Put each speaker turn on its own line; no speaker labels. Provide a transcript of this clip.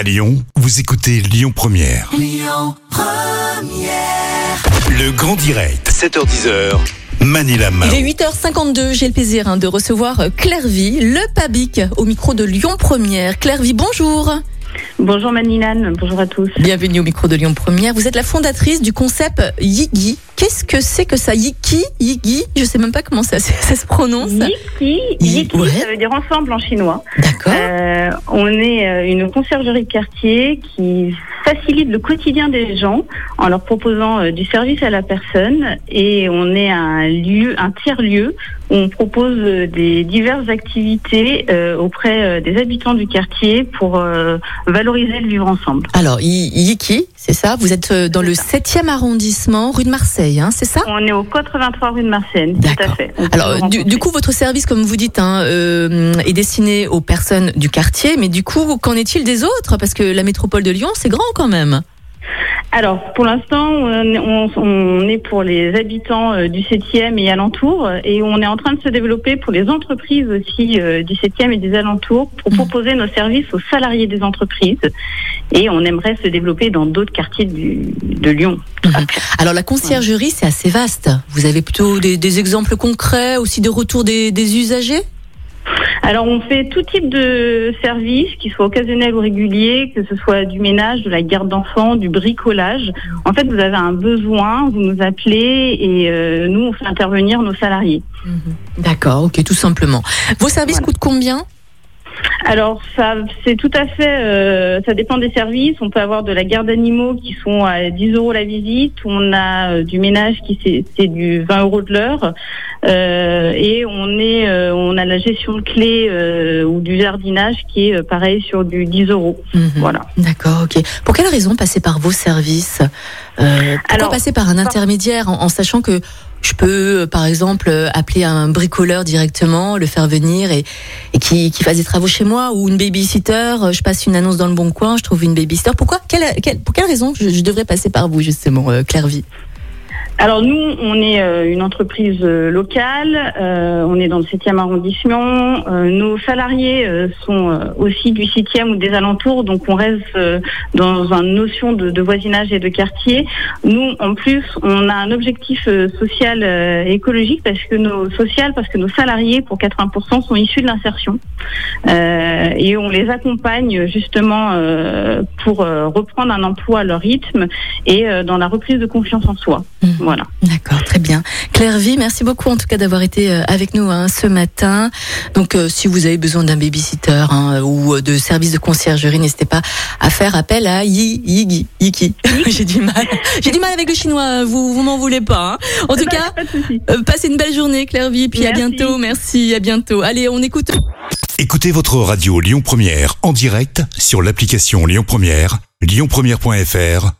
À Lyon, vous écoutez Lyon Première. Le grand direct, 7h10h. Manila Mao.
Il est 8h52, j'ai le plaisir hein, de recevoir Claire Vie, le PABIC, au micro de Lyon Première. Claire Vie, bonjour.
Bonjour Manilan, bonjour à tous.
Bienvenue au micro de Lyon Première. Vous êtes la fondatrice du concept Yigi. Qu'est-ce que c'est que ça? Yiki Yigi Je sais même pas comment ça, ça se prononce.
Yiki, Yiki
Ouais.
ça veut dire ensemble en chinois.
D'accord.
Euh, on est euh, une conciergerie de quartier qui facilite le quotidien des gens en leur proposant euh, du service à la personne et on est un lieu, un tiers lieu où on propose des diverses activités euh, auprès des habitants du quartier pour euh, valoriser le vivre ensemble.
Alors, Yiki, c'est ça? Vous êtes dans le 7e arrondissement, rue de Marseille, hein, c'est ça
On est au 83 rue de Marseille, tout à fait.
Alors, du, coup, votre service, comme vous dites, hein, euh, est destiné aux personnes du quartier, mais du coup, qu'en est-il des autres? Parce que la métropole de Lyon, c'est grand quand même.
Alors, pour l'instant, on, est pour les habitants euh, du 7e et alentours, et on est en train de se développer pour les entreprises aussi euh, du 7e et des alentours pour
Mhm.
proposer nos services aux salariés des entreprises. Et on aimerait se développer dans d'autres quartiers du- de Lyon.
Alors, la conciergerie, c'est assez vaste. Vous avez plutôt des, des exemples concrets, aussi de retour des, des usagers?
Alors, on fait tout type de services, qu'ils soient occasionnels ou réguliers, que ce soit du ménage, de la garde d'enfants, du bricolage. En fait, vous avez un besoin, vous nous appelez et euh, nous, on fait intervenir nos salariés.
D'accord, ok, tout simplement. Vos services
Voilà.
coûtent combien?
Alors, ça, c'est tout à fait, euh, ça dépend des services. On peut avoir de la garde d'animaux qui sont à 10 euros la visite. On a euh, du ménage qui c'est, c'est du 20 euros de l'heure. Euh, et on est, euh, on a la gestion de clés euh, ou du jardinage qui est euh, pareil sur du 10 euros.
Mhm.
Voilà.
D'accord, ok. Pour quelle raison passer par vos services? Euh, Pourquoi
Alors,
passer par un intermédiaire en, en sachant que je peux, euh, par exemple, euh, appeler un bricoleur directement, le faire venir et, et qui, fasse des travaux chez moi ou une babysitter, euh, je passe une annonce dans le bon coin, je trouve une babysitter. Pourquoi? Pour quelle raison je, je devrais passer par vous, justement, Claire Vie?
Alors nous, on est euh, une entreprise euh, locale, euh, on est dans le 7e arrondissement. Euh, nos salariés euh, sont euh, aussi du 7e ou des alentours, donc on reste euh, dans une notion de, de voisinage et de quartier. Nous, en plus, on a un objectif euh, social euh, et écologique parce que nos social, parce que nos salariés, pour 80%, sont issus de l'insertion Euh, et on les accompagne justement euh, pour euh, reprendre un emploi à leur rythme et euh, dans la reprise de confiance en soi.
Mhm.
Voilà.
D'accord, très bien. Claire Vie, merci beaucoup en tout cas d'avoir été euh, avec nous hein, ce matin. Donc, euh, si vous avez besoin d'un babysitter hein, ou euh, de service de conciergerie, n'hésitez pas à faire appel à Yi Yigi Yiki. J'ai du mal. J'ai du mal avec le chinois. Vous vous m'en voulez pas. hein. En tout cas,
Pas de souci.
euh, passez une belle journée, Claire Vie. Puis à
Merci.
bientôt. Merci. À bientôt. Allez, on écoute.
Écoutez votre radio Lyon Première en direct sur l'application Lyon Première, lyonpremière.fr